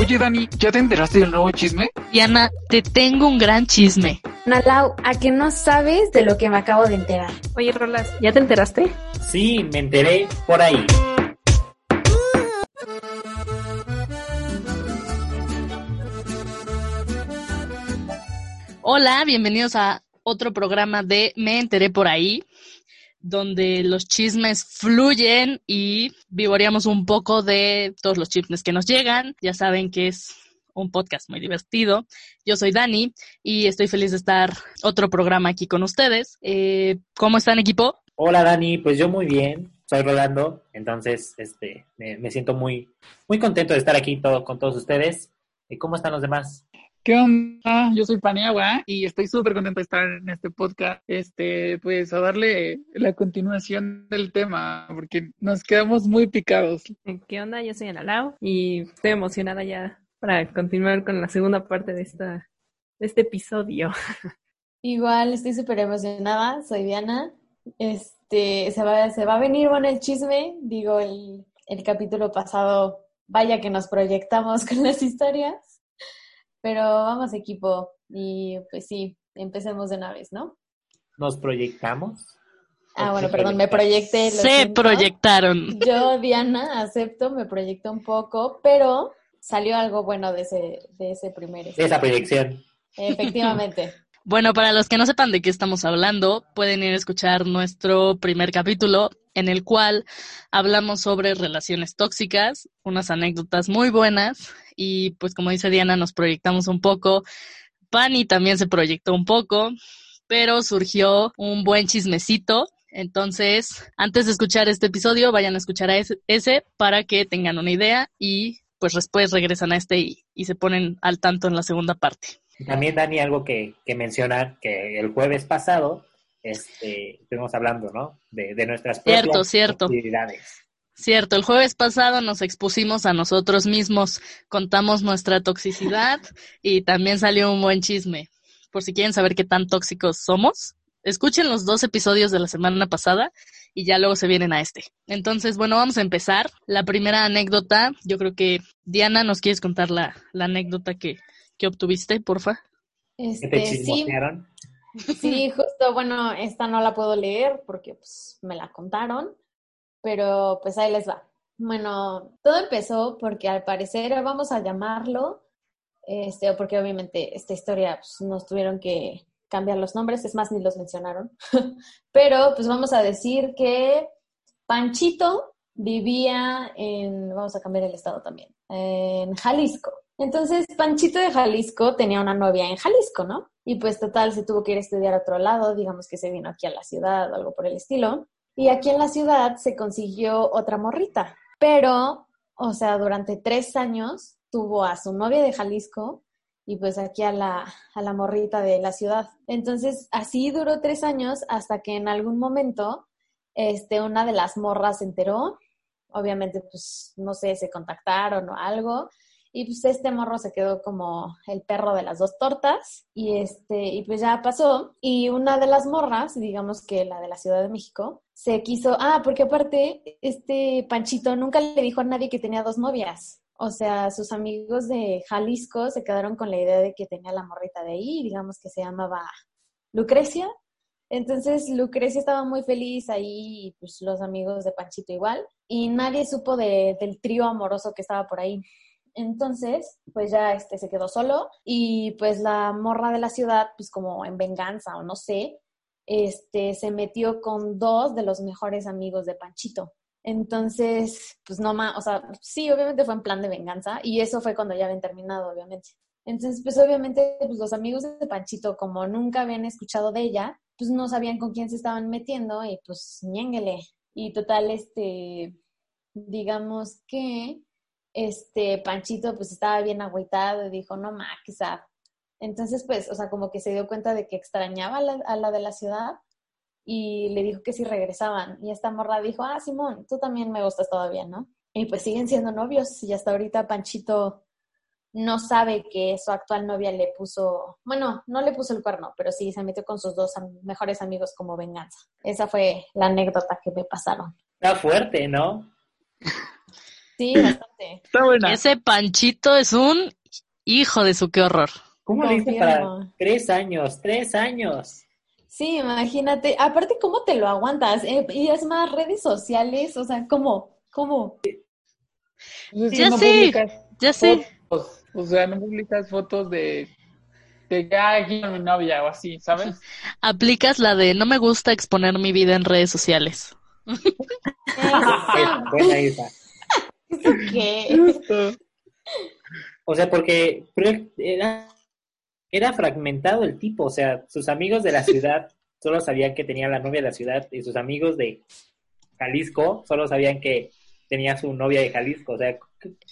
Oye, Dani, ¿ya te enteraste del nuevo chisme? Diana, te tengo un gran chisme. Nalau, ¿a que no sabes de lo que me acabo de enterar? Oye, Rolas, ¿ya te enteraste? Sí, me enteré por ahí. Hola, bienvenidos a otro programa de Me enteré por ahí, donde los chismes fluyen y vivoreamos un poco de todos los chismes que nos llegan. Ya saben que es un podcast muy divertido. Yo soy Dani y estoy feliz de estar otro programa aquí con ustedes. Eh, ¿Cómo están, equipo? Hola Dani, pues yo muy bien, soy Rolando, entonces este, me, me siento muy, muy contento de estar aquí todo, con todos ustedes. ¿Y cómo están los demás? ¿Qué onda? Yo soy Paniagua y estoy súper contento de estar en este podcast. Este, pues a darle la continuación del tema, porque nos quedamos muy picados. ¿Qué onda? Yo soy Analao y estoy emocionada ya para continuar con la segunda parte de, esta, de este episodio. Igual estoy súper emocionada, soy Diana. Este, se va, se va a venir bueno el chisme, digo, el, el capítulo pasado, vaya que nos proyectamos con las historias. Pero vamos equipo y pues sí, empecemos de una vez, ¿no? ¿Nos proyectamos? Ah, bueno, perdón, me proyecté. lo Se siento. proyectaron. Yo, Diana, acepto, me proyecté un poco, pero salió algo bueno de ese, de ese primer. De esa proyección. Efectivamente. Bueno, para los que no sepan de qué estamos hablando, pueden ir a escuchar nuestro primer capítulo en el cual hablamos sobre relaciones tóxicas, unas anécdotas muy buenas y pues como dice Diana, nos proyectamos un poco. Pani también se proyectó un poco, pero surgió un buen chismecito. Entonces, antes de escuchar este episodio, vayan a escuchar a ese, para que tengan una idea y pues después regresan a este y se ponen al tanto en la segunda parte. También, Dani, algo que, que mencionar, que el jueves pasado este, estuvimos hablando, ¿no? De, de nuestras propias Cierto, cierto. actividades. Cierto, el jueves pasado nos expusimos a nosotros mismos, contamos nuestra toxicidad y también salió un buen chisme. Por si quieren saber qué tan tóxicos somos, escuchen los dos episodios de la semana pasada y ya luego se vienen a este. Entonces, bueno, vamos a empezar. La primera anécdota, yo creo que Diana, ¿nos quieres contar la, la anécdota que, que obtuviste, porfa? ¿Qué te Este, sí, chismosearon? sí, justo, bueno, esta no la puedo leer porque pues, me la contaron, pero pues ahí les va. Bueno, todo empezó porque al parecer vamos a llamarlo, este, porque obviamente esta historia pues, nos tuvieron que cambiar los nombres, es más, ni los mencionaron, pero pues vamos a decir que Panchito vivía en, vamos a cambiar el estado también, en Jalisco. Entonces, Panchito de Jalisco tenía una novia en Jalisco, ¿no? Y pues total, se tuvo que ir a estudiar a otro lado, digamos que se vino aquí a la ciudad algo por el estilo. Y aquí en la ciudad se consiguió otra morrita, pero, o sea, durante tres años tuvo a su novia de Jalisco y pues aquí a la, a la morrita de la ciudad. Entonces, así duró tres años hasta que en algún momento, este, una de las morras se enteró, obviamente, pues, no sé, se contactaron o algo, y pues este morro se quedó como el perro de las dos tortas y este y pues ya pasó y una de las morras, digamos que la de la Ciudad de México, se quiso, ah, porque aparte este Panchito nunca le dijo a nadie que tenía dos novias. O sea, sus amigos de Jalisco se quedaron con la idea de que tenía la morrita de ahí, digamos que se llamaba Lucrecia. Entonces Lucrecia estaba muy feliz ahí, y pues los amigos de Panchito igual, y nadie supo de, del trío amoroso que estaba por ahí. Entonces, pues ya este se quedó solo y pues la morra de la ciudad, pues como en venganza o no sé, este se metió con dos de los mejores amigos de Panchito. Entonces, pues no más, o sea, sí, obviamente fue en plan de venganza y eso fue cuando ya habían terminado, obviamente. Entonces, pues obviamente pues, los amigos de Panchito, como nunca habían escuchado de ella, pues no sabían con quién se estaban metiendo y pues ñénguele. Y total, este, digamos que este Panchito pues estaba bien agüitado y dijo, no ma, quizá. Entonces, pues, o sea, como que se dio cuenta de que extrañaba a la, a la de la ciudad y le dijo que si regresaban. Y esta morra dijo, ah, Simón, tú también me gustas todavía, ¿no? Y pues siguen siendo novios y hasta ahorita Panchito no sabe que su actual novia le puso, bueno, no le puso el cuerno, pero sí se metió con sus dos am- mejores amigos como venganza. Esa fue la anécdota que me pasaron. Está fuerte, ¿no? Sí, bastante. Está buena. Ese Panchito es un hijo de su qué horror. ¿Cómo le hice para tres años? Tres años. Sí, imagínate. Aparte, ¿cómo te lo aguantas? Eh, y es más, redes sociales, o sea, ¿cómo? ¿Cómo? Pues Ya no sé. publicas Ya sé. fotos, o sea, no publicas fotos de, de "Ah, aquí con mi novia o así, ¿sabes? Aplicas la de no me gusta exponer mi vida en redes sociales. Esa. Buena esa. ¿Eso qué? Justo. O sea, porque era, era fragmentado el tipo, o sea, sus amigos de la ciudad solo sabían que tenía la novia de la ciudad y sus amigos de Jalisco solo sabían que tenía su novia de Jalisco, o sea,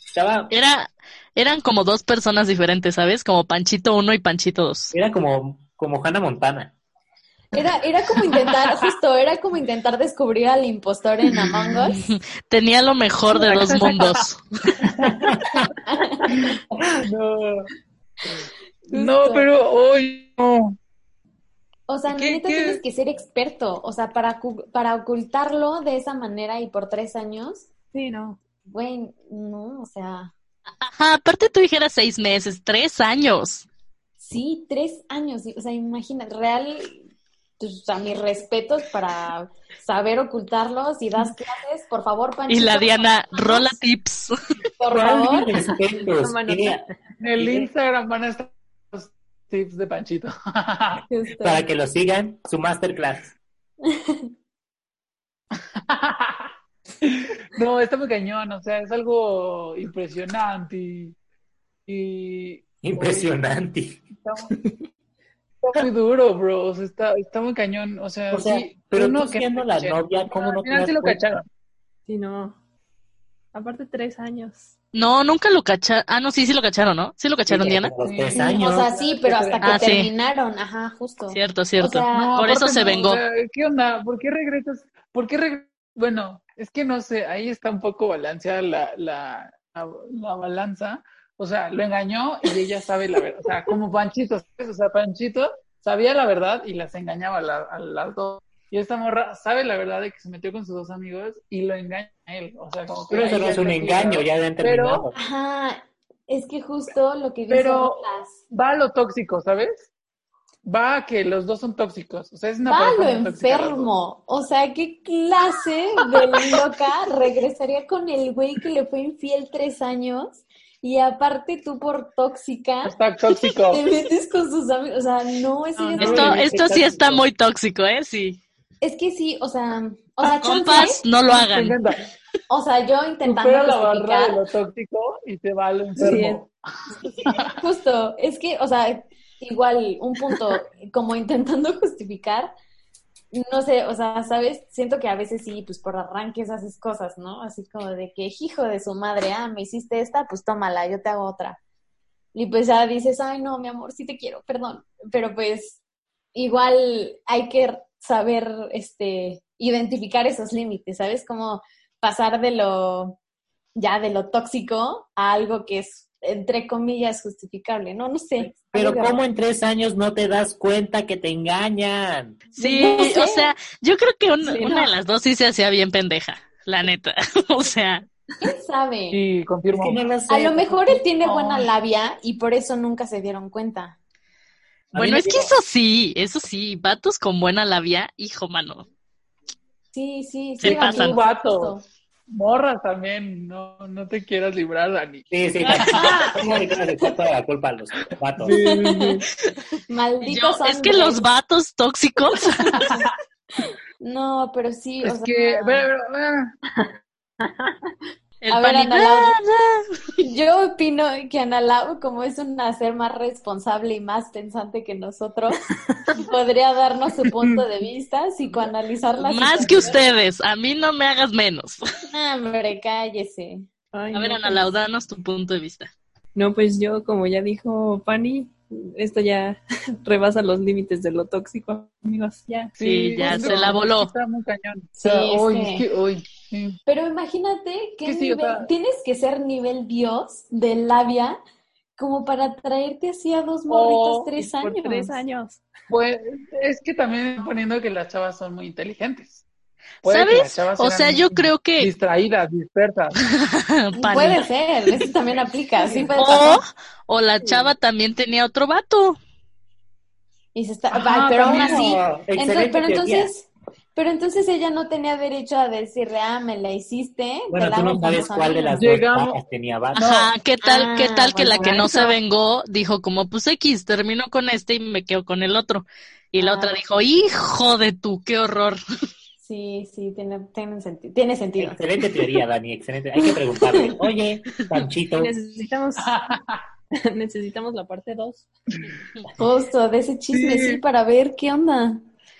estaba, Era, eran como dos personas diferentes, ¿sabes? Como Panchito 1 y Panchito 2. era como, como Hannah Montana. Era, era como intentar, justo, era como intentar descubrir al impostor en Among Us. Tenía lo mejor de dos mundos. No. No, pero hoy no. O sea, ¿Qué- neta qué? tienes que ser experto. O sea, para, para ocultarlo de esa manera y por tres años, Sí, no. güey, no, o sea, Ajá, aparte tú dijeras seis meses, tres años. sí, tres años. O sea, imagina, real, pues, a mis respetos para saber ocultarlos y das clases, por favor, Y Panchito. la Diana, rola tips. Por favor. En el Instagram van a estar los tips de Panchito. Justo. para que lo sigan, su masterclass. No, está muy cañón, o sea, es algo impresionante y, y Impresionante. Está muy duro, bro, o sea, está, está muy cañón, o sea, O sea, sí, pero tú que siendo la novia, ¿cómo no Al te final das sí lo cacharon. Sí, no. Aparte, tres años. No, nunca lo cacharon. Ah, no, sí, sí lo cacharon, ¿no? Sí lo cacharon, Sí, Diana. tres años. O sea, sí, pero hasta que Ah, sí. terminaron, ajá, justo. Cierto, cierto. O sea, No, Por eso se no, vengó. o sea, ¿Qué onda? ¿Por qué regresas? ¿Por qué reg- Bueno, es que no sé, ahí está un poco balanceada la, la, la, la balanza. O sea, lo engañó y ella sabe la verdad. O sea, como Panchito, ¿sabes? O sea, Panchito sabía la verdad y las engañaba a, la- a las dos. Y esta morra sabe la verdad de que se metió con sus dos amigos y lo engaña a él. O sea, como que Pero eso no es un engaño, ya Pero- terminado. Ajá, es que justo lo que dice Pero- Rolas, Va a lo tóxico, ¿sabes? Va a que los dos son tóxicos. O sea, es una va a lo enfermo. O sea, ¿qué clase de loca regresaría con el güey que le fue infiel tres años? Y aparte tú por tóxica Está tóxico. te metes con sus amigos. O sea, no, eso ya No, Esto, esto sí está muy tóxico, ¿eh? Sí. Es que sí, o sea, o sea, Compas, chance, no lo hagan. o sea, yo intentando Supera la barra de justificar, lo tóxico y te va enfermo. justo, es que, o sea, igual un punto, como intentando justificar, no sé, o sea, ¿sabes? Siento que a veces sí, pues por arranques haces cosas, ¿no? Así como de que, hijo de su madre, ah, me hiciste esta, pues tómala, yo te hago otra. Y pues ya dices, ay, no, mi amor, sí te quiero, perdón. Pero pues igual hay que saber, este, identificar esos límites, ¿sabes? Como pasar de lo, ya de lo tóxico a algo que es, entre comillas, justificable, ¿no? No sé. Pero ¿cómo en tres años no te das cuenta que te engañan? Sí, No sé. o sea, yo creo que un- Sí, una no. de las dos sí se hacía bien pendeja, la neta. O sea, ¿Quién sabe? Sí, Es confirmo. que no lo sé. A lo mejor él tiene buena labia y por eso nunca se dieron cuenta. A bueno, es que eso sí, eso sí, vatos con buena labia, hijo mano. Sí, sí, Se sí. pasan. amigos, Vato. Morras también, no, no te quieras librar, Dani. Sí, sí, ¿cómo le quieres echar toda la culpa a los vatos? Sí, sí, sí. Malditos Yo- es que los vatos tóxicos, No, pero sí, o Es sea, que, a ver, a ver, ah, el A ver, pani- Ana yo opino que Ana Lau, como es una ser más responsable y más pensante que nosotros, podría darnos su punto de vista, psicoanalizar la más que ustedes, a mí no me hagas menos. Hombre, cállese. Ay, A ver, no, Ana pues- Lau, danos tu punto de vista. No, pues yo, como ya dijo Fanny, esto ya rebasa los límites de lo tóxico, amigos. Ya. Sí, ya se la voló. Está muy cañón. O Sí, sea, es hoy, que- es que hoy, sí. Pero imagínate Que sí, o nivel, sea- tienes que ser nivel Dios de labia como para traerte así a dos morritos Oh, tres Por años. tres años. Pues es que también poniendo que las chavas son muy inteligentes. Puede ¿Sabes? O sea, yo creo que... Distraídas, dispersas. Puede ser, eso también aplica, sí puede O, o la chava también tenía otro vato. Y se está, Ajá, ay, pero aún así, entonces, pero entonces, pero entonces ella no tenía derecho a decirle, ah, me la hiciste. te la tú no sabes cuál de amiga". las Llegamos- dos tenía. Ajá, ¿qué tal, qué Ah, tal que la que no se vengó dijo como, pues X, terminó con este y me quedo con el otro? Y la Ah. otra dijo, hijo de tú, qué horror. Sí, sí, tiene, tiene, senti- tiene sentido. Excelente teoría, Dani, excelente. Hay que preguntarle, oye, Panchito, Necesitamos, necesitamos la parte 2. Justo, de ese chisme, Sí. sí, para ver qué onda.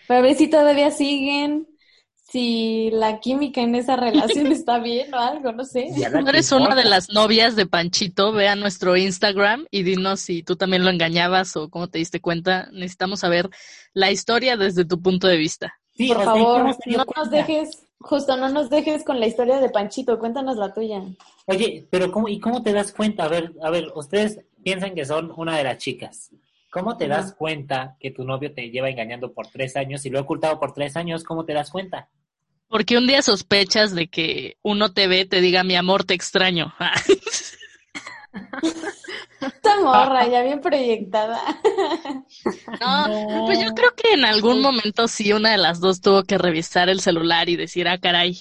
Para ver si todavía siguen, si la química en esa relación está bien o algo, no sé. la Tú eres una de las novias de Panchito, ve a nuestro Instagram y dinos si tú también lo engañabas o cómo te diste cuenta. Necesitamos saber la historia desde tu punto de vista. Sí, Por favor, ¿cómo se dio no nos dejes, justo, no nos dejes con la historia de Panchito, cuéntanos la tuya. Oye, pero ¿cómo, ¿y cómo te das cuenta? A ver, a ver, ustedes piensan que son una de las chicas. ¿Cómo te das cuenta que tu novio te lleva engañando por tres años y lo ha ocultado por tres años? ¿Cómo te das cuenta? Porque un día sospechas de que uno te ve, te diga, mi amor, te extraño. Esta morra, ya bien proyectada. No, pues yo creo que en algún momento sí una de las dos tuvo que revisar el celular y decir, ah, caray,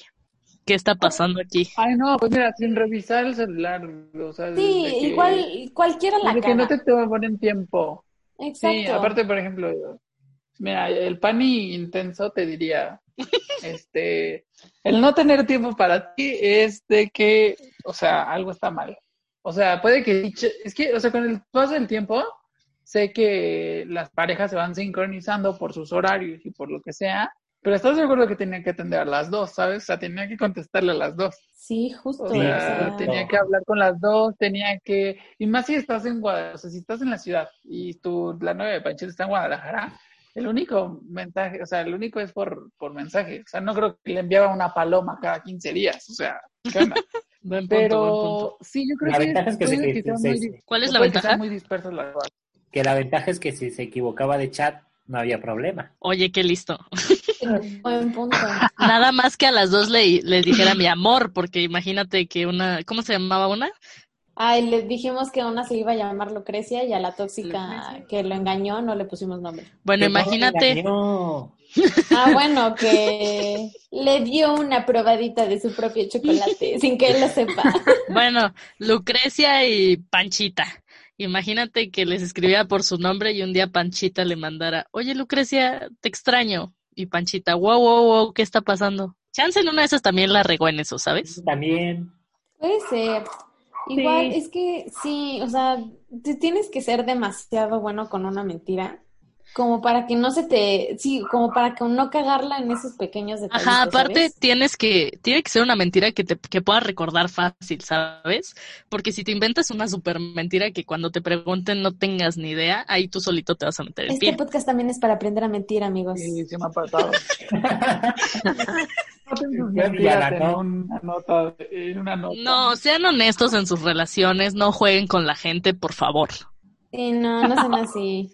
¿qué está pasando aquí? Ay, no, pues mira, sin revisar el celular, o sea, Sí, que- igual cualquiera la desde que no te toman tiempo. Exacto. Sí, aparte, por ejemplo, mira, el pani intenso te diría, este, el no tener tiempo para ti es de que, o sea, algo está mal. O sea, puede que, es que, o sea, con el paso del tiempo, sé que las parejas se van sincronizando por sus horarios y por lo que sea, pero estás de acuerdo que tenía que atender a las dos, ¿sabes? O sea, tenía que contestarle a las dos. Sí, justo. O sea, tenía que hablar con las dos, tenía que, y más si estás en Guadalajara, o sea, si estás en la ciudad y tu, la novia de Panchito está en Guadalajara, el único mensaje, o sea, el único es por, por mensaje, o sea, no creo que le enviaba una paloma cada 15 días, o sea, ¿qué onda? Punto, buen punto. Pero sí, yo creo La que, ventaja es que puede se- sean se- muy ¿Cuál es la ventaja? muy dispersas las cosas. Que la ventaja es que si se equivocaba de chat, no había problema. Oye, qué listo. buen punto. Nada más que a las dos le, les dijera mi amor, porque imagínate que una, ¿cómo se llamaba una? Ay, le dijimos que una se iba a llamar Lucrecia y a la tóxica Lucrecia. que lo engañó no le pusimos nombre. Bueno, imagínate. Ah, bueno, que le dio una probadita de su propio chocolate sin que él lo sepa. bueno, Lucrecia y Panchita. Imagínate que les escribiera por su nombre y un día Panchita le mandara, oye Lucrecia, te extraño. Y Panchita, wow, wow, wow, ¿qué está pasando? Chance en una de esas también la regó en eso, ¿sabes? También. Puede ser. Igual, Sí. es que sí, o sea, te tienes que ser demasiado bueno con una mentira, como para que no se te, sí, como para que no cagarla en esos pequeños detalles. Ajá, aparte tienes que, tiene que ser una mentira que te, que puedas recordar fácil, ¿sabes? Porque si te inventas una super mentira que cuando te pregunten no tengas ni idea, ahí tú solito te vas a meter el Este pie. podcast también es para aprender a mentir, amigos. Sí, se me ha pasado. No en en sean honestos en sus relaciones, no jueguen con la gente, por favor. Sí, no, no son así.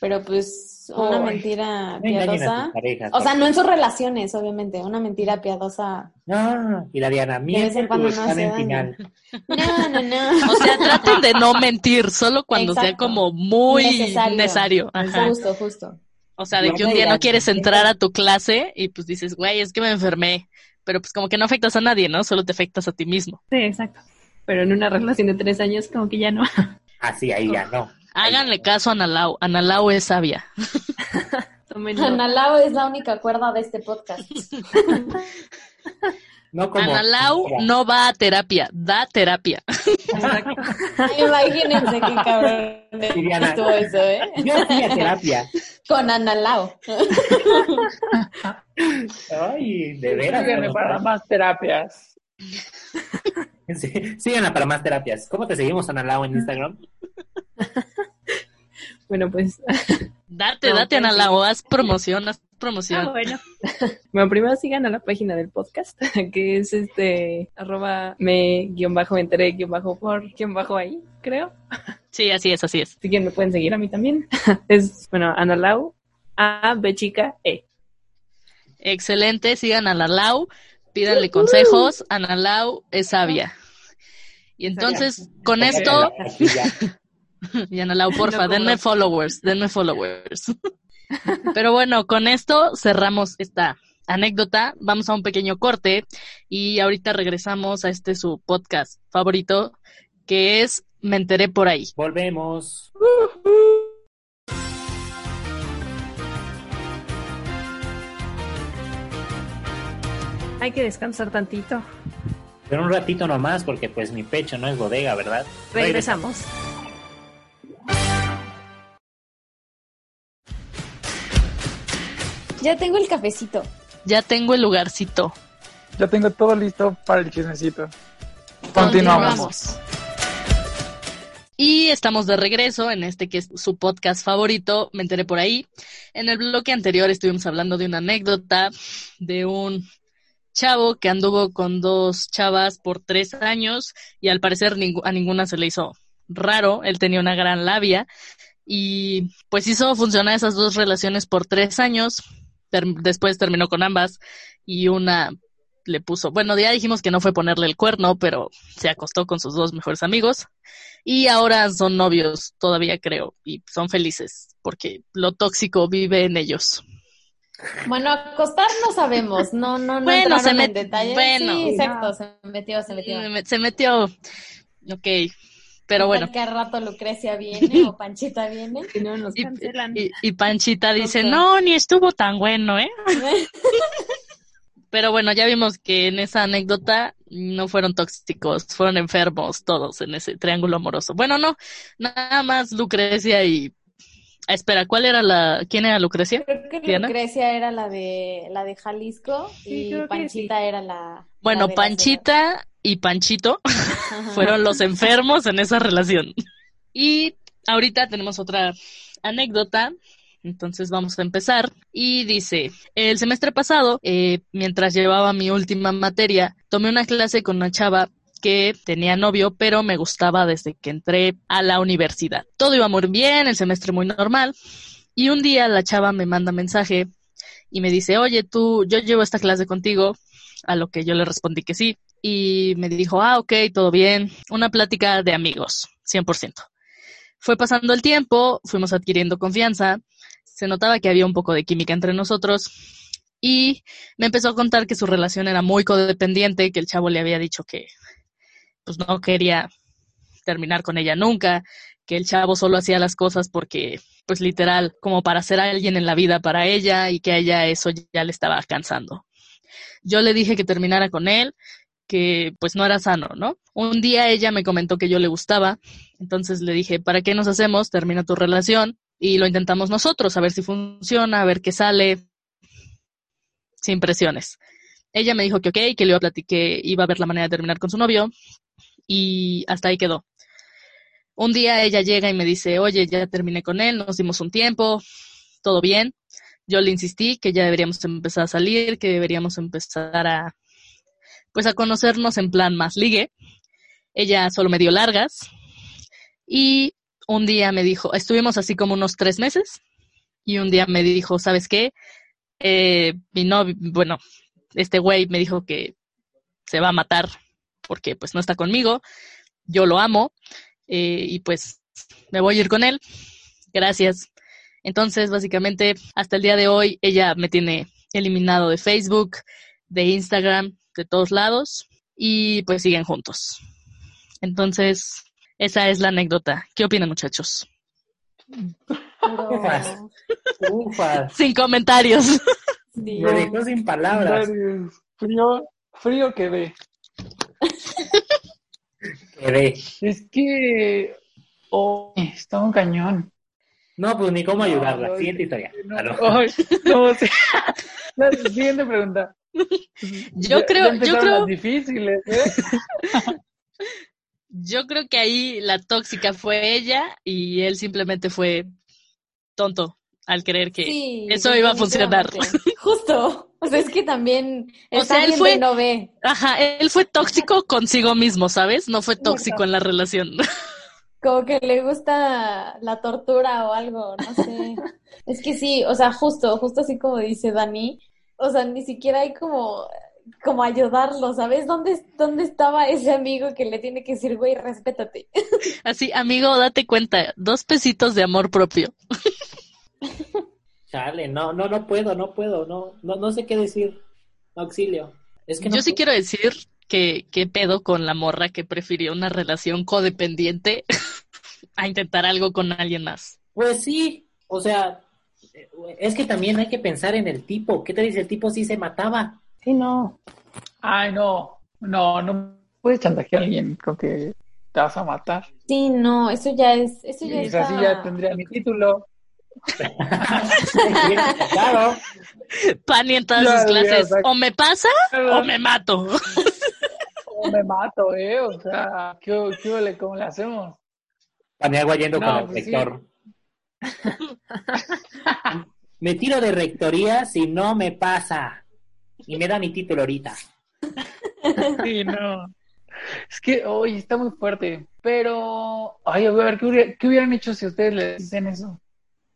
Pero pues una Ay, mentira No piadosa. parejas. O sea, no en sus relaciones, obviamente. Una mentira piadosa. Ah, y la Diana, De vez en miente tu cuando no daño. final. No, no, no. O sea, traten de no mentir, solo cuando sea como muy Necesario. necesario. Ajá. Justo, justo. O sea, de No que un día no quieres entrar a tu clase y pues dices, güey, es que me enfermé. Pero pues como que no afectas a nadie, ¿no? Solo te afectas a ti mismo. Sí, exacto. Pero en una relación de tres años, como que ya no. Así, ahí ya no. Háganle caso a Analao. Analao es sabia. Analao es la única cuerda de este podcast. No como. Analao no va a terapia, da terapia. Exacto. Imagínense qué cabrón Viviana. estuvo eso, ¿eh? Yo fui a terapia. Con Analao. Ay, de veras. Bueno, para más terapias. Sí, síganla para más terapias. ¿Cómo te seguimos, Analao, en Instagram? Bueno, pues. Date, No, date, pues, Analao, haz promoción, haz promoción. Ah, bueno. bueno, primero sigan a la página del podcast, que es este arroba me guion bajo enteré guion bajo por guion bajo ahí, creo. Sí, así es, así es. Así que me pueden seguir a mí también. Es, bueno, Analau, A, B chica, E. Excelente, sigan a la Lau, pídanle consejos, Ana Lau es sabia. Y entonces, con esto, y Ana Lau, porfa, denme followers, denme followers. Pero bueno, con esto cerramos esta anécdota. Vamos a un pequeño corte y ahorita regresamos a este su podcast favorito, que es Me enteré por ahí. Volvemos. Hay que descansar tantito. Pero un ratito nomás, porque pues mi pecho no es bodega, ¿verdad? Regresamos. Ya tengo el cafecito. Ya tengo el lugarcito. Ya tengo todo listo para el chismecito. Continuamos. Y estamos de regreso en este que es su podcast favorito, me enteré por ahí. En el bloque anterior estuvimos hablando de una anécdota de un chavo que anduvo con dos chavas por tres años y al parecer a ninguna se le hizo raro, él tenía una gran labia y pues hizo funcionar esas dos relaciones por tres años, después terminó con ambas y una le puso, bueno, ya dijimos que no fue ponerle el cuerno, pero se acostó con sus dos mejores amigos y ahora son novios todavía creo y son felices porque lo tóxico vive en ellos. Bueno, acostar no sabemos, no, no, no bueno, se en detalle. Bueno, sí, exacto, se metió, se metió. Se metió, ok, pero bueno. ¿Qué rato Lucrecia viene o Panchita viene? Y no nos cancelan. Y, y, Panchita dice, no, ni estuvo tan bueno, ¿eh? pero bueno, ya vimos que en esa anécdota no fueron tóxicos, fueron enfermos todos en ese triángulo amoroso. Bueno, no, nada más Lucrecia y espera, ¿cuál era la, quién era Lucrecia? Creo que Lucrecia era la de, la de Jalisco y Panchita era la. Bueno, Panchita y Panchito fueron los enfermos en esa relación. Y ahorita tenemos otra anécdota entonces vamos a empezar. Y dice, el semestre pasado, eh, mientras llevaba mi última materia, tomé una clase con una chava que tenía novio, pero me gustaba desde que entré a la universidad. Todo iba muy bien, el semestre muy normal. Y un día la chava me manda mensaje y me dice, oye, tú, yo llevo esta clase contigo, a lo que yo le respondí que sí. Y me dijo, ah, ok, todo bien. Una plática de amigos, 100%. Fue pasando el tiempo, fuimos adquiriendo confianza, se notaba que había un poco de química entre nosotros y me empezó a contar que su relación era muy codependiente, que el chavo le había dicho que pues no quería terminar con ella nunca, que el chavo solo hacía las cosas porque, pues literal, como para ser alguien en la vida para ella y que a ella eso ya le estaba cansando. Yo le dije que terminara con él, que pues no era sano, ¿no? Un día ella me comentó que yo le gustaba, entonces le dije, ¿para qué nos hacemos? Termina tu relación y lo intentamos nosotros, a ver si funciona, a ver qué sale, sin presiones. Ella me dijo que ok, que le iba a platicar, iba a ver la manera de terminar con su novio, y hasta ahí quedó. Un día ella llega y me dice, oye, ya terminé con él, nos dimos un tiempo, todo bien. Yo le insistí que ya deberíamos empezar a salir, que deberíamos empezar a, pues a conocernos en plan más ligue. Ella solo me dio largas y un día me dijo, estuvimos así como unos tres meses y un día me dijo, ¿sabes qué? Eh, mi novio, bueno, este güey me dijo que se va a matar porque pues no está conmigo, yo lo amo eh, y pues me voy a ir con él. Gracias. Entonces, básicamente, hasta el día de hoy, ella me tiene eliminado de Facebook, de Instagram, de todos lados y pues siguen juntos. Entonces, esa es la anécdota. ¿Qué opinan, muchachos? sin comentarios. Me dejó sin palabras. Frío, frío que Es que. Oh, está un cañón. No, pues ni cómo ayudarla. Siguiente historia. la siguiente pregunta. Yo creo, yo creo. difíciles, ¿eh? Yo creo que ahí la tóxica fue ella y él simplemente fue tonto al creer que eso iba a funcionar. Justo. O sea, es que también o sea, él fue, no ve. Ajá, él fue tóxico consigo mismo, ¿sabes? No fue tóxico en la relación. Como que le gusta la tortura o algo, no sé. es que sí, o sea, justo, justo así como dice Dani, o sea, ni siquiera hay como, como ayudarlo, ¿sabes? ¿Dónde, ¿Dónde estaba ese amigo que le tiene que decir, güey, respétate? Así, amigo, date cuenta, dos pesitos de amor propio. Chale, no, no, no puedo, no puedo, no, no, no sé qué decir. Auxilio. Es que no Yo sí puedo. quiero decir que qué pedo con la morra que prefirió una relación codependiente a intentar algo con alguien más. Pues sí, o sea, es que también hay que pensar en el tipo. ¿Qué te dice el tipo si se mataba? Sí, no. Ay, no, no, no puedes chantajear a alguien con que te vas a matar. Sí, no, eso ya es, eso ya Y está... así ya tendría mi título. claro. Pani en todas sus clases. O me pasa o me mato. O me mato, ¿eh? O sea, ¿qué, qué? ¿Cómo le hacemos? Paniagua yendo No, con el pues sí. rector. me tiro de rectoría si no me pasa. Y me da mi título ahorita. Sí, no. Es que hoy está muy fuerte. Pero, ay, a ver, ¿qué, hubiera- qué hubieran hecho si ustedes le dicen eso?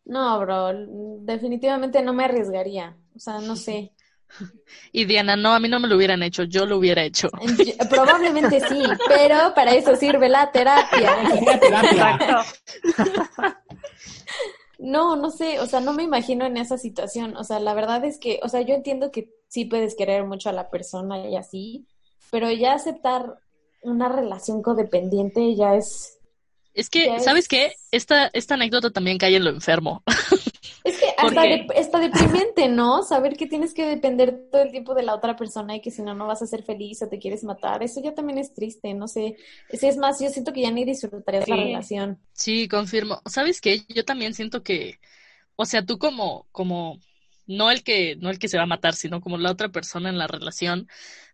No, bro, definitivamente no me arriesgaría. O sea, no sé. Y Diana, no, a mí no me lo hubieran hecho, yo lo hubiera hecho. Yo- Probablemente sí, pero para eso sirve la terapia. Terapia. No, no sé, o sea, no me imagino en esa situación. O sea, la verdad es que, o sea, yo entiendo que sí puedes querer mucho a la persona y así, pero ya aceptar una relación codependiente ya es, Es que, ¿sabes es- qué? Esta, esta anécdota también cae en lo enfermo. es que ¿Por hasta, de- está deprimente, ¿no? Saber que tienes que depender todo el tiempo de la otra persona y que si no, no vas a ser feliz o te quieres matar. Eso ya también es triste, no sé. Es más, yo siento que ya ni disfrutarías la relación. Sí, confirmo. ¿Sabes qué? Yo también siento que, o sea, tú como, como, no el que, no el que se va a matar, sino como la otra persona en la relación,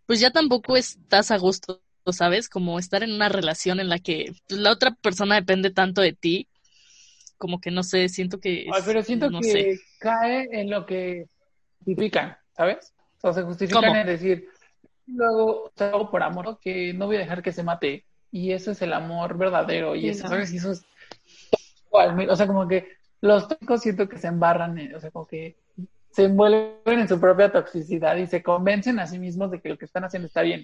pues ya tampoco estás a gusto, ¿sabes? Como estar en una relación en la que pues, la otra persona depende tanto de ti, como que no sé, siento que, Ay, pero siento no que sé. cae en lo que justifican, ¿sabes? O se justifican ¿Cómo? en decir, luego sea, hago por amor, que no voy a dejar que se mate. Y eso es el amor verdadero. Y Sí, eso. ¿sabes? Y eso es igual, O sea, como que los tóxicos siento que se embarran, en- o sea, como que se envuelven en su propia toxicidad y se convencen a sí mismos de que lo que están haciendo está bien.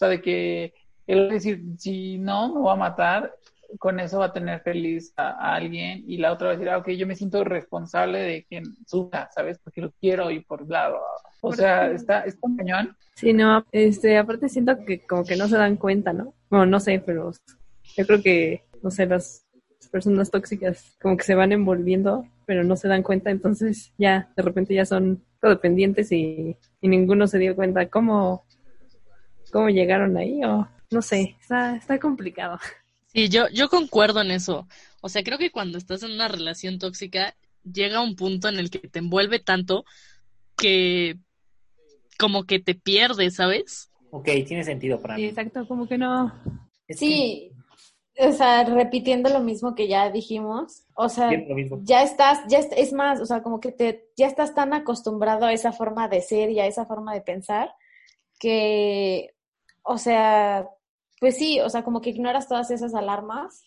O sea, de que él decir, si no, me voy a matar, con eso va a tener feliz a, a alguien y la otra va a decir, ah, ok, yo me siento responsable de quien sufra, ¿sabes? Porque lo quiero y por lado. O sea, está, está cañón. Sí, no, este, aparte siento que como que no se dan cuenta, ¿no? Bueno, no sé, pero yo creo que, no sé, las personas tóxicas como que se van envolviendo, pero no se dan cuenta, entonces ya, de repente ya son codependientes y, y ninguno se dio cuenta cómo, cómo llegaron ahí, o no sé, está, está complicado. Sí, yo, yo concuerdo en eso. O sea, creo que cuando estás en una relación tóxica, llega un punto en el que te envuelve tanto que como que te pierdes, ¿sabes? Ok, tiene sentido para Sí, mí. exacto, como que no. Es Sí, o sea, repitiendo lo mismo que ya dijimos, o sea, ya estás, ya est- es más, o sea, como que te, ya estás tan acostumbrado a esa forma de ser y a esa forma de pensar que, o sea, pues sí, o sea, como que ignoras todas esas alarmas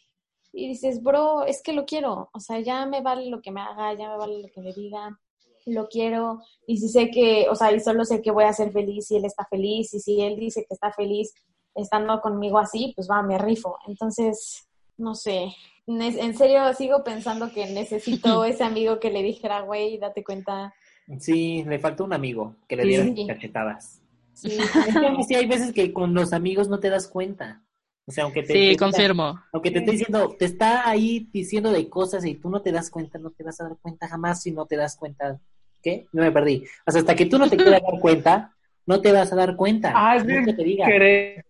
y dices, bro, es que lo quiero, o sea, ya me vale lo que me haga, ya me vale lo que me digan, lo quiero y si sé que, o sea, y solo sé que voy a ser feliz si él está feliz y si él dice que está feliz estando conmigo así, pues va, me rifo. Entonces, no sé, en serio sigo pensando que necesito ese amigo que le dijera, güey, date cuenta. Sí, le faltó un amigo que le diera cachetadas. Sí, Es que sí hay veces que con los amigos no te das cuenta. O sea, aunque te, Sí, te- confirmo. aunque te esté diciendo, te está ahí diciendo de cosas y tú no te das cuenta, no te vas a dar cuenta jamás si no te das cuenta. ¿Qué? No me perdí. O sea, hasta que tú no te quieras dar cuenta, no te vas a dar cuenta. Ah, es que te diga. querer,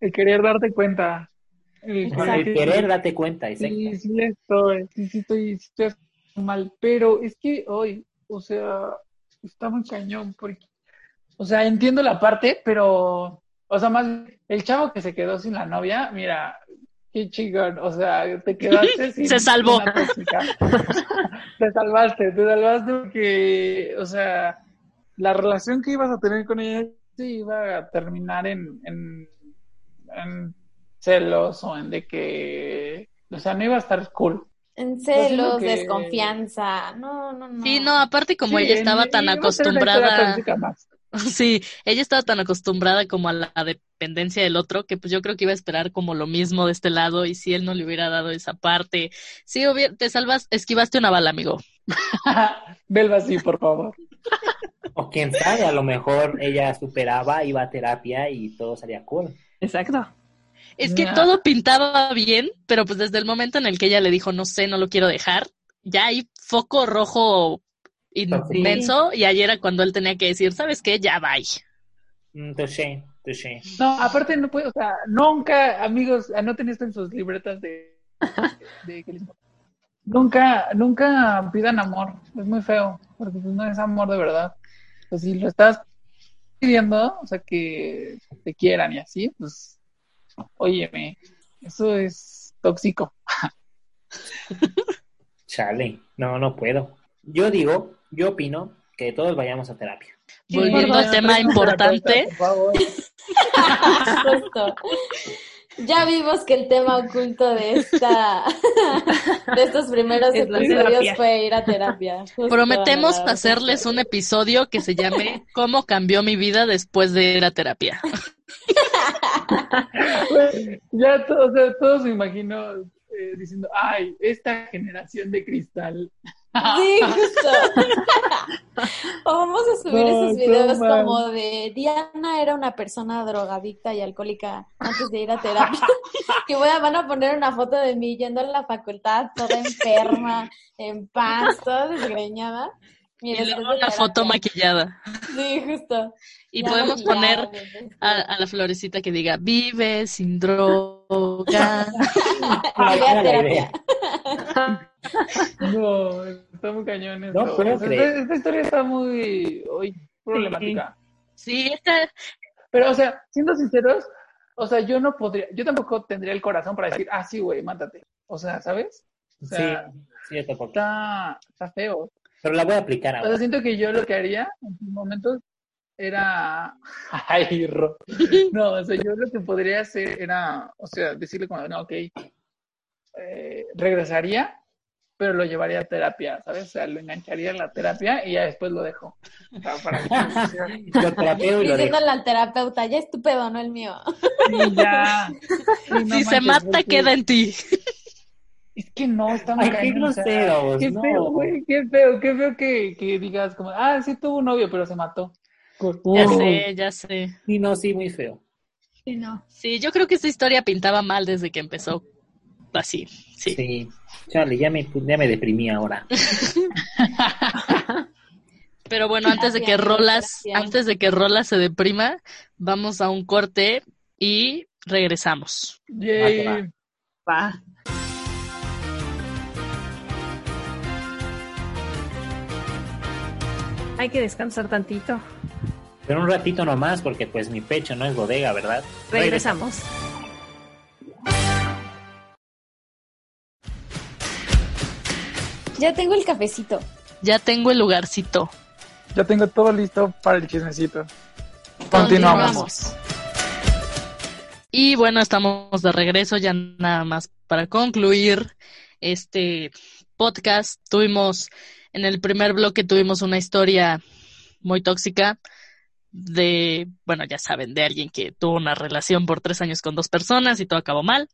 el querer darte cuenta. El, el querer, date cuenta. exacto. Sí, sí estoy, sí, sí estoy, sí estoy mal, pero es que hoy, o sea, está muy cañón, porque, o sea, entiendo la parte, pero, o sea, más el chavo que se quedó sin la novia, mira, qué chingón, o sea, te quedaste sin Se salvó. una te salvaste, te salvaste porque, o sea, la relación que ibas a tener con ella sí iba a terminar en, en, en celos o en de que, o sea, no iba a estar cool. En celos, que- desconfianza. No, no, no. Sí, no, aparte como Sí, ella estaba en- tan acostumbrada. sí, ella estaba tan acostumbrada como a la dependencia del otro, que pues yo creo que iba a esperar como lo mismo de este lado, y si él no le hubiera dado esa parte, sí, hubiera- te salvas, esquivaste una bala, amigo. Belva, sí, por favor. O quién sabe, a lo mejor ella superaba, iba a terapia y todo salía cool. Exacto. Es que todo pintaba bien, pero pues desde el momento en el que ella le dijo, no sé, no lo quiero dejar, ya hay foco rojo inmenso, y ayer era cuando él tenía que decir, ¿sabes qué? Ya bye. Mm, touché, touché. No, aparte no puede, o sea, nunca, amigos, anoten esto en sus libretas de, nunca, nunca pidan amor, es muy feo, porque pues no es amor de verdad. Pues si lo estás pidiendo, o sea, que te quieran y así, pues, óyeme, eso es tóxico. Chale, no, no puedo. Yo digo, yo opino que todos vayamos a terapia. Volviendo al tema por importante, favor. Justo. Ya vimos que el tema oculto de esta de estos primeros Es episodios fue ir a terapia. Justo, prometemos hacerles un episodio que se llame ¿Cómo cambió mi vida después de ir a terapia? Güey, ya to- o sea, todos me imagino eh, diciendo, ay, esta generación de cristal. Sí, justo. o vamos a subir No, esos videos no, como de Diana era una persona drogadicta y alcohólica antes de ir a terapia. que voy a, van a poner una foto de mí yendo a la facultad toda enferma, en paz, toda desgreñada. Y después luego una foto terapia. maquillada. Sí, justo. Y Ya podemos poner a, a la florecita que diga, vive sin droga. Terapia. No, está muy cañón esto. No puedo O sea, creer. esta, esta historia está muy uy, problemática. Sí, esta, Pero, o sea, siendo sinceros, o sea, yo no podría, yo tampoco tendría el corazón para decir, ah, sí, güey, mátate. O sea, ¿sabes? O Sí, sea, sí, yo tampoco. está, está feo. Pero la voy a aplicar O sea, ahora. siento que yo lo que haría en sus momentos era. Ay, Ro. No, o sea, yo lo que podría hacer era, o sea, decirle como, no, ok, eh, regresaría, pero lo llevaría a terapia, ¿sabes? O sea, lo engancharía en la terapia y ya después lo dejo. O sea, para que Lo trapeo y lo dejo. Diciéndole al terapeuta, ya es tu pedo, no el mío. Sí, ya. No si se mata, porque queda en ti. Es que no, está muy Ay, qué cañón, o sea, groseros, Qué no. feo, güey, qué feo, qué feo que, que digas como, ah, sí tuvo un novio, pero se mató. Ya Uy. sé, ya sé. Sí, no, sí, muy feo. Sí, no. Sí, yo creo que esta historia pintaba mal desde que empezó. Así, sí. Sí. Chale, ya me, ya me deprimí ahora. Pero bueno, antes de que Rolas, antes de que Rolas se deprima, vamos a un corte y regresamos. Yay. Va, que Va. Hay que descansar tantito. Pero un ratito nomás, porque pues mi pecho no es bodega, ¿verdad? Regresamos. Ya tengo el cafecito. Ya tengo el lugarcito. Ya tengo todo listo para el chismecito. Continuamos. Y bueno, estamos de regreso ya nada más para concluir este podcast. Tuvimos, en el primer bloque tuvimos una historia muy tóxica de, bueno, ya saben, de alguien que tuvo una relación por tres años con dos personas y todo acabó mal.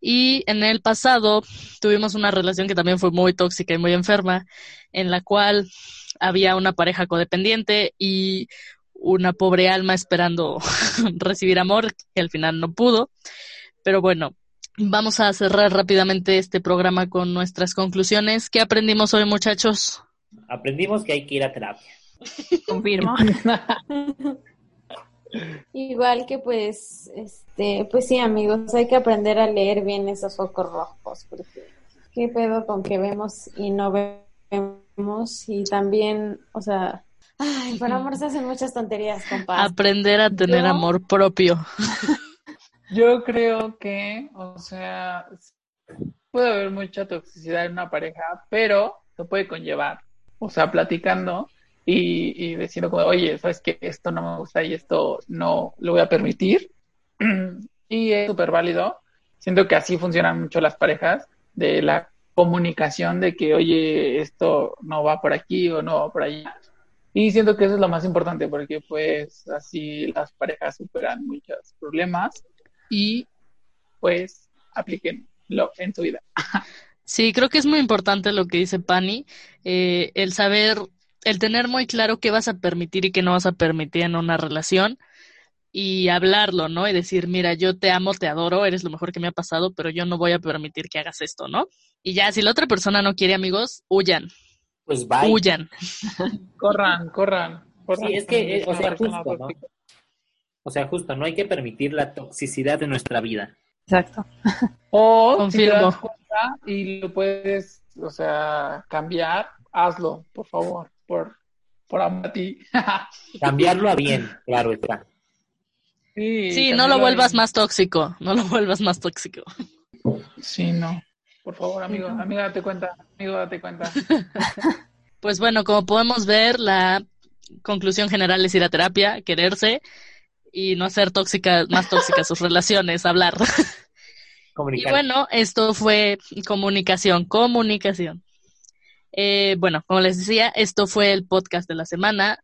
Y en el pasado tuvimos una relación que también fue muy tóxica y muy enferma, en la cual había una pareja codependiente y una pobre alma esperando recibir amor, que al final no pudo. Pero bueno, vamos a cerrar rápidamente este programa con nuestras conclusiones. ¿Qué aprendimos hoy, muchachos? Aprendimos que hay que ir a terapia. Confirmo. Igual que pues, este, pues sí, amigos, hay que aprender a leer bien esos focos rojos, porque qué pedo con que vemos y no vemos, y también, o sea, ay, por amor se hacen muchas tonterías, compa. Aprender a tener Yo- amor propio. Yo creo que, o sea, puede haber mucha toxicidad en una pareja, pero se puede conllevar, o sea, platicando y, y diciendo como, oye, sabes que esto no me gusta y esto no lo voy a permitir. Y es súper válido. Siento que así funcionan mucho las parejas, de la comunicación de que, oye, esto no va por aquí o no va por allá. Y siento que eso es lo más importante porque pues así las parejas superan muchos problemas y pues aplíquenlo en su vida. Sí, creo que es muy importante lo que dice Pani, eh, el saber, el tener muy claro qué vas a permitir y qué no vas a permitir en una relación y hablarlo, ¿no? Y decir, mira, yo te amo, te adoro, eres lo mejor que me ha pasado, pero yo no voy a permitir que hagas esto, ¿no? Y ya, si la otra persona no quiere amigos, huyan. Pues bye. Huyan. corran, corran. corran. Sí, es que, eh, o sea, justo, ¿no? O sea, justo, no hay que permitir la toxicidad de nuestra vida. Exacto. O si te Confirmo. das cuenta y lo puedes, o sea, cambiar, hazlo, por favor, por, por amor a ti. Cambiarlo a bien, claro está. sí, Sí, no lo vuelvas bien. más tóxico, no lo vuelvas más tóxico. Sí, no. Por favor, amigo, amiga, date cuenta, amigo, date cuenta. Pues bueno, como podemos ver, la conclusión general es ir a terapia, quererse y no hacer tóxicas, más tóxicas sus relaciones, hablar. Y bueno, esto fue comunicación, comunicación. Eh, bueno, como les decía, esto fue el podcast de la semana.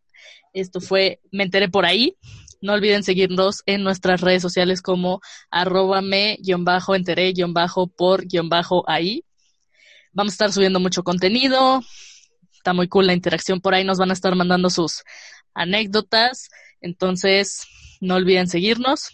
Esto fue Me enteré por ahí. No olviden seguirnos en nuestras redes sociales como arroba me guion bajo enteré guion bajo por guion bajo ahí. Vamos a estar subiendo mucho contenido. Está muy cool la interacción por ahí. Nos van a estar mandando sus anécdotas. Entonces, no olviden seguirnos.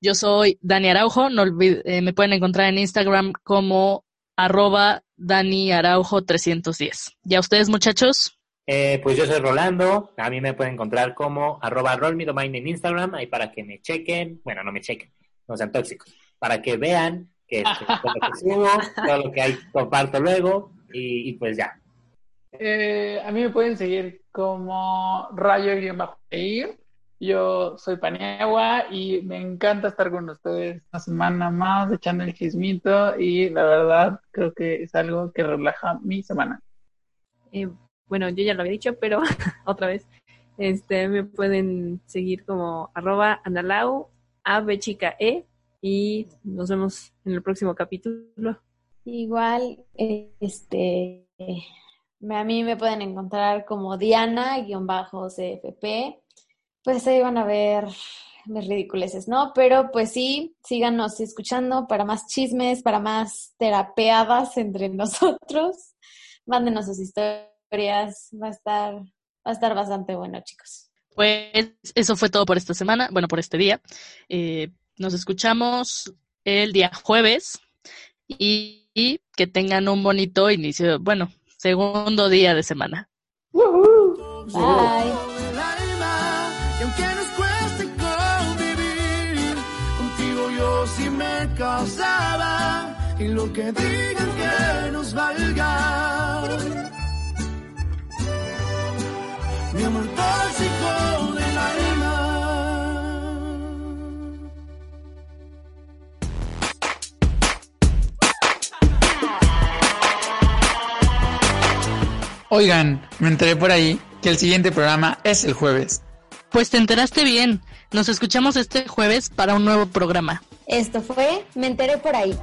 Yo soy Dani Araujo, no eh, me pueden encontrar en Instagram como arroba Dani Araujo 310. ¿Ya ustedes, muchachos? Eh, pues yo soy Rolando, a mí me pueden encontrar como arroba rollmedomain en Instagram, ahí para que me chequen, bueno, no me chequen, no sean tóxicos, para que vean que todo lo que subo, todo lo que hay, comparto luego, y, y pues ya. Eh, a mí me pueden seguir como rayo-ir. Yo soy Paniagua y me encanta estar con ustedes una semana más echando el chismito y la verdad creo que es algo que relaja mi semana. Eh, bueno, yo ya lo había dicho, pero otra vez. Este, me pueden seguir como arroba analau, ave chica e, y nos vemos en el próximo capítulo. Igual, este, a mí me pueden encontrar como Diana-CFP. Pues ahí van a ver mis ridiculeces, ¿no? Pero pues sí, síganos escuchando para más chismes, para más terapeadas entre nosotros. Mándenos sus historias, va a estar, va a estar bastante bueno, chicos. Pues eso fue todo por esta semana, bueno, por este día. Eh, nos escuchamos el día jueves y, y que tengan un bonito inicio, bueno, segundo día de semana. Bye. Casaba y lo que digan que nos valga mi amor tóxico del alma Oigan, me enteré por ahí que el siguiente programa es el jueves. Pues te enteraste bien. Nos escuchamos este jueves para un nuevo programa. Esto fue Me enteré por ahí.